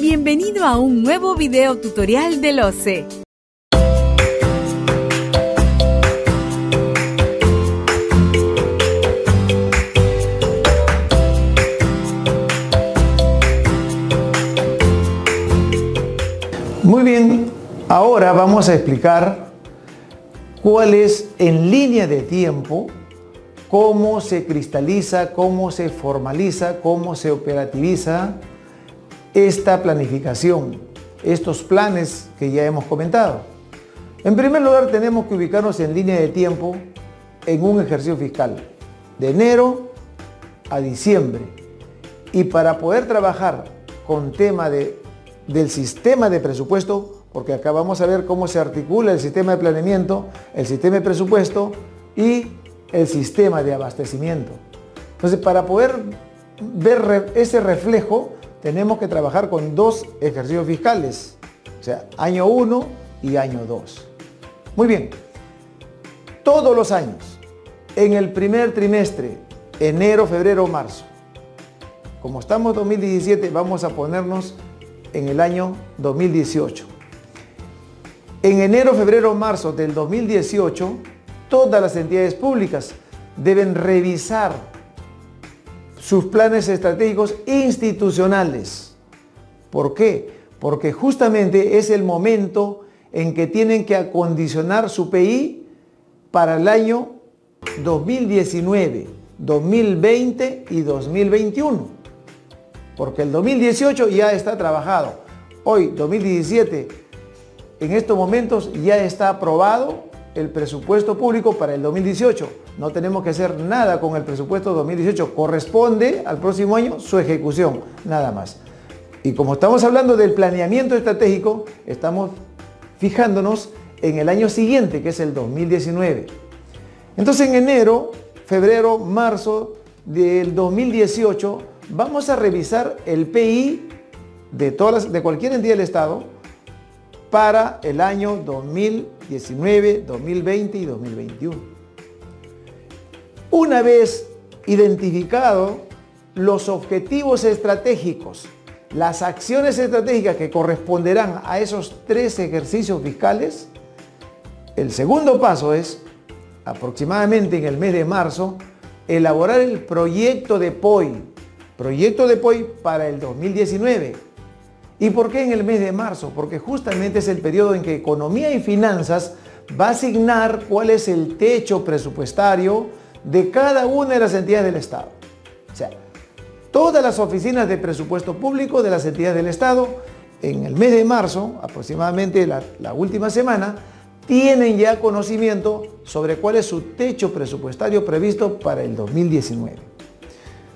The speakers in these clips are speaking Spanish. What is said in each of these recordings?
Bienvenido a un nuevo video tutorial del OCE. Muy bien, ahora vamos a explicar cuál es en línea de tiempo, cómo se cristaliza, cómo se formaliza, cómo se operativiza esta planificación, estos planes que ya hemos comentado. En primer lugar, tenemos que ubicarnos en línea de tiempo en un ejercicio fiscal, de enero a diciembre. Y para poder trabajar con tema de del sistema de presupuesto, porque acá vamos a ver cómo se articula el sistema de planeamiento, el sistema de presupuesto y el sistema de abastecimiento. Entonces, para poder ver ese reflejo, tenemos que trabajar con dos ejercicios fiscales, o sea, año 1 y año 2. Muy bien, todos los años, en el primer trimestre, enero, febrero, marzo, como estamos en 2017, vamos a ponernos en el año 2018. En enero, febrero, marzo del 2018, todas las entidades públicas deben revisar sus planes estratégicos institucionales. ¿Por qué? Porque justamente es el momento en que tienen que acondicionar su PI para el año 2019, 2020 y 2021 porque el 2018 ya está trabajado. Hoy, 2017, en estos momentos ya está aprobado el presupuesto público para el 2018. No tenemos que hacer nada con el presupuesto 2018. Corresponde al próximo año su ejecución, nada más. Y como estamos hablando del planeamiento estratégico, estamos fijándonos en el año siguiente, que es el 2019. Entonces en enero, febrero, marzo del 2018 vamos a revisar el PI de, todas de cualquier entidad del Estado para el año 2019, 2020 y 2021. Una vez identificado los objetivos estratégicos, las acciones estratégicas que corresponderán a esos tres ejercicios fiscales, el segundo paso es, aproximadamente en el mes de marzo, elaborar el proyecto de POI, proyecto de POI para el 2019. ¿Y por qué en el mes de marzo? Porque justamente es el periodo en que Economía y Finanzas va a asignar cuál es el techo presupuestario de cada una de las entidades del Estado. O sea, todas las oficinas de presupuesto público de las entidades del Estado, en el mes de marzo, aproximadamente la, última semana, tienen ya conocimiento sobre cuál es su techo presupuestario previsto para el 2019.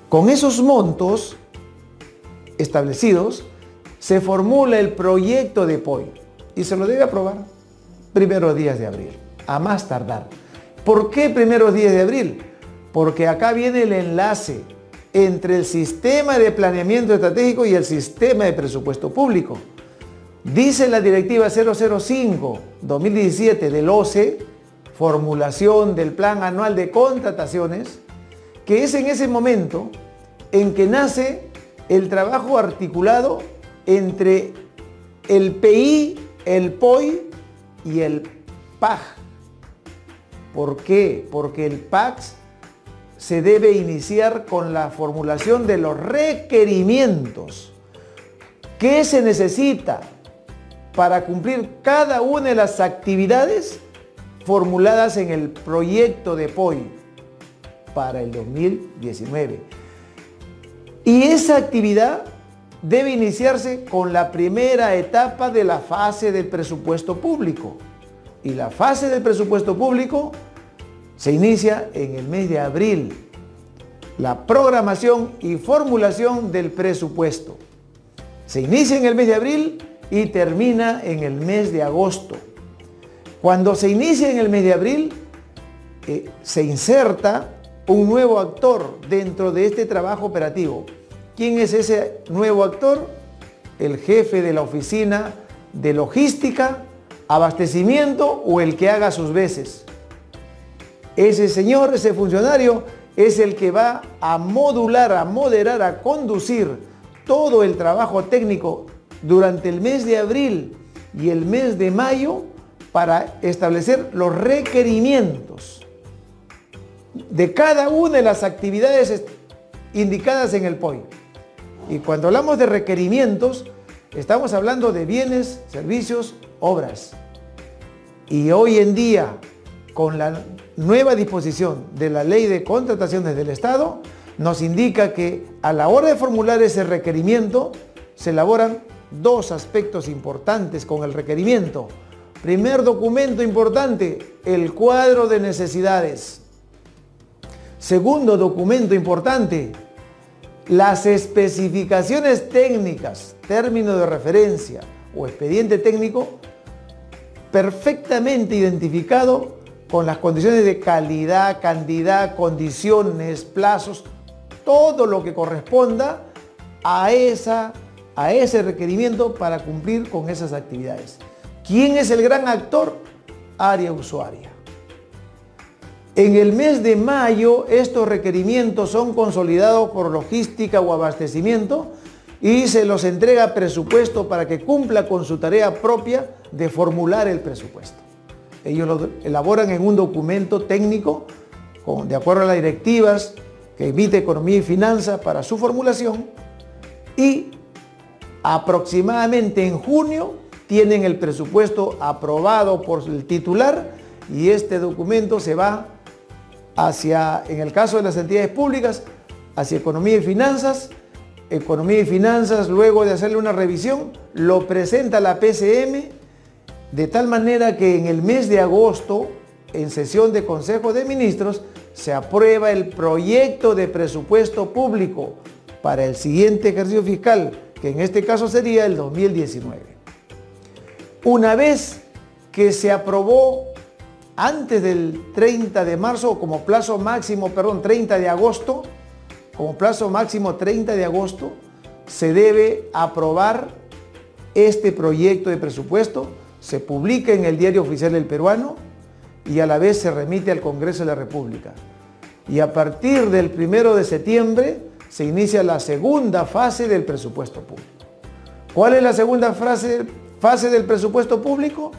Con esos montos establecidos, se formula el proyecto de POI y se lo debe aprobar primeros días de abril, a más tardar. ¿Por qué primeros días de abril? Porque acá viene el enlace entre el sistema de planeamiento estratégico y el sistema de presupuesto público. Dice la directiva 005-2017 del OCE, formulación del plan anual de contrataciones, que es en ese momento en que nace el trabajo articulado entre el PI, el POI y el PAG. ¿Por qué? Porque el PAX se debe iniciar con la formulación de los requerimientos. ¿Qué se necesita para cumplir cada una de las actividades formuladas en el proyecto de POI para el 2019? Y esa actividad debe iniciarse con la primera etapa de la fase del presupuesto público. Y la fase del presupuesto público se inicia en el mes de abril. La programación y formulación del presupuesto. Se inicia en el mes de abril y termina en el mes de agosto. Cuando se inicia en el mes de abril, eh, se inserta un nuevo actor dentro de este trabajo operativo. ¿Quién es ese nuevo actor? El jefe de la oficina de logística, abastecimiento o el que haga sus veces. Ese señor, ese funcionario, es el que va a modular, a moderar, a conducir todo el trabajo técnico durante el mes de abril y el mes de mayo para establecer los requerimientos de cada una de las actividades indicadas en el POI. Y cuando hablamos de requerimientos, estamos hablando de bienes, servicios, obras. Y hoy en día, con la nueva disposición de la ley de contrataciones del Estado, nos indica que a la hora de formular ese requerimiento se elaboran dos aspectos importantes con el requerimiento. Primer documento importante, el cuadro de necesidades. Segundo documento importante, las especificaciones técnicas, término de referencia o expediente técnico, perfectamente identificado con las condiciones de calidad, cantidad, condiciones, plazos, todo lo que corresponda a, esa, a ese requerimiento para cumplir con esas actividades. ¿Quién es el gran actor? Área usuaria. En el mes de mayo estos requerimientos son consolidados por logística o abastecimiento y se los entrega presupuesto para que cumpla con su tarea propia de formular el presupuesto. Ellos lo elaboran en un documento técnico de acuerdo a las directivas que emite Economía y Finanzas para su formulación y aproximadamente en junio tienen el presupuesto aprobado por el titular y este documento se va hacia, en el caso de las entidades públicas, hacia Economía y Finanzas. Economía y Finanzas, luego de hacerle una revisión, lo presenta la PCM de tal manera que en el mes de agosto, en sesión de Consejo de Ministros, se aprueba el proyecto de presupuesto público para el siguiente ejercicio fiscal, que en este caso sería el 2019. Una vez que se aprobó antes del 30 de marzo, como plazo máximo, perdón, 30 de agosto, como plazo máximo 30 de agosto, se debe aprobar este proyecto de presupuesto, se publica en el Diario Oficial del Peruano y a la vez se remite al Congreso de la República. Y a partir del primero de septiembre se inicia la segunda fase del presupuesto público. ¿Cuál es la segunda fase, fase del presupuesto público?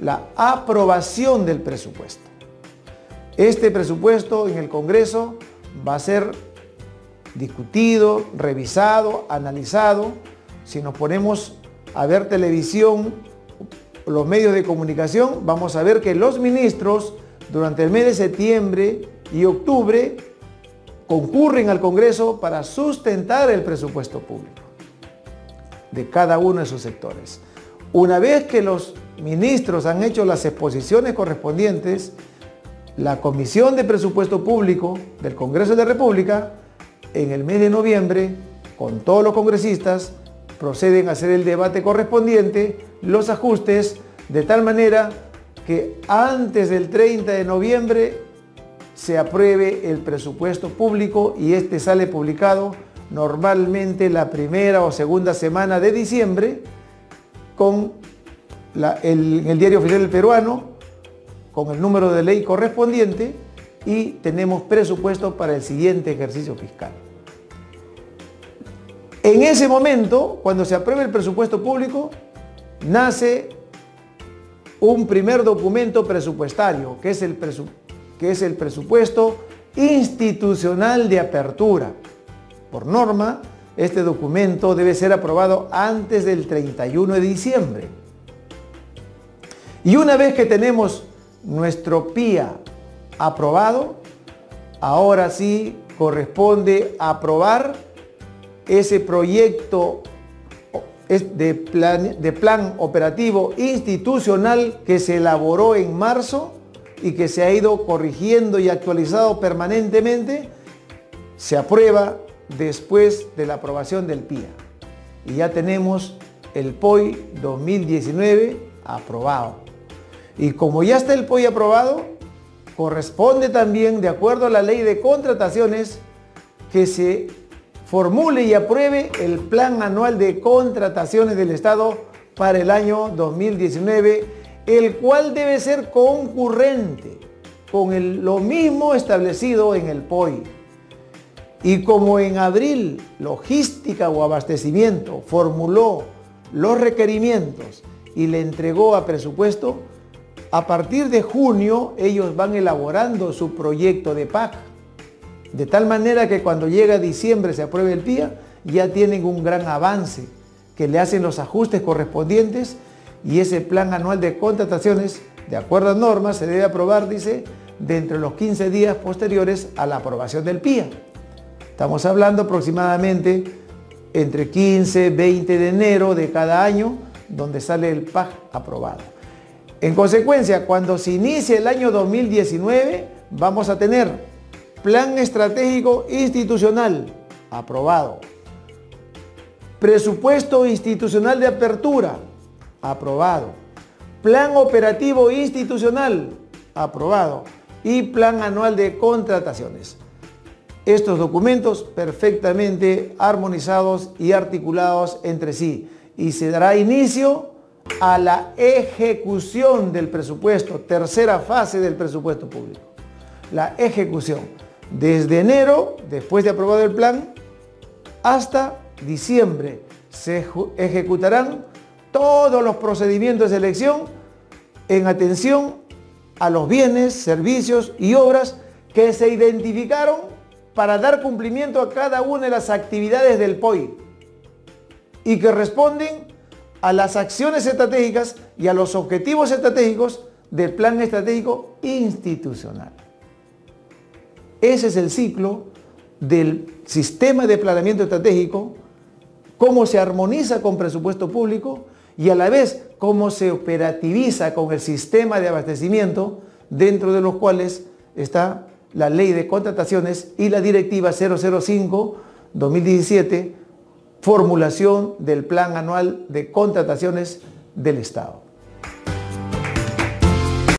La aprobación del presupuesto. Este presupuesto en el Congreso va a ser discutido, revisado, analizado. Si nos ponemos a ver televisión, los medios de comunicación, vamos a ver que los ministros durante el mes de septiembre y octubre concurren al Congreso para sustentar el presupuesto público de cada uno de sus sectores. Una vez que los ministros han hecho las exposiciones correspondientes, la Comisión de Presupuesto Público del Congreso de la República, en el mes de noviembre, con todos los congresistas, proceden a hacer el debate correspondiente, los ajustes, de tal manera que antes del 30 de noviembre se apruebe el presupuesto público y este sale publicado normalmente la primera o segunda semana de diciembre con el, diario oficial del peruano, con el número de ley correspondiente y tenemos presupuesto para el siguiente ejercicio fiscal. En ese momento, cuando se apruebe el presupuesto público, nace un primer documento presupuestario, que es el, que es el presupuesto institucional de apertura. Por norma, este documento debe ser aprobado antes del 31 de diciembre. Y una vez que tenemos nuestro PIA aprobado, ahora sí corresponde aprobar ese proyecto de plan, operativo institucional que se elaboró en marzo y que se ha ido corrigiendo y actualizado permanentemente, se aprueba después de la aprobación del PIA. Y ya tenemos el POI 2019 aprobado. Y como ya está el POI aprobado, corresponde también, de acuerdo a la ley de contrataciones, que se formule y apruebe el plan anual de contrataciones del Estado para el año 2019, el cual debe ser concurrente con lo mismo establecido en el POI. Y como en abril logística o abastecimiento formuló los requerimientos y le entregó a presupuesto, a partir de junio ellos van elaborando su proyecto de PAC. De tal manera que cuando llega diciembre se apruebe el PIA, ya tienen un gran avance, que le hacen los ajustes correspondientes y ese plan anual de contrataciones, de acuerdo a normas, se debe aprobar, dice, dentro de los 15 días posteriores a la aprobación del PIA. Estamos hablando aproximadamente entre 15 20 de enero de cada año, donde sale el PAC aprobado. En consecuencia, cuando se inicie el año 2019, vamos a tener Plan Estratégico Institucional aprobado. Presupuesto Institucional de Apertura aprobado. Plan Operativo Institucional aprobado. Y Plan Anual de Contrataciones estos documentos perfectamente armonizados y articulados entre sí y se dará inicio a la ejecución del presupuesto, tercera fase del presupuesto público. La ejecución. Desde enero, después de aprobado el plan, hasta diciembre se ejecutarán todos los procedimientos de elección en atención a los bienes, servicios y obras que se identificaron para dar cumplimiento a cada una de las actividades del POI y que responden a las acciones estratégicas y a los objetivos estratégicos del plan estratégico institucional. Ese es el ciclo del sistema de planeamiento estratégico, cómo se armoniza con presupuesto público y a la vez cómo se operativiza con el sistema de abastecimiento dentro de los cuales está la ley de contrataciones y la directiva 005-2017, formulación del plan anual de contrataciones del Estado.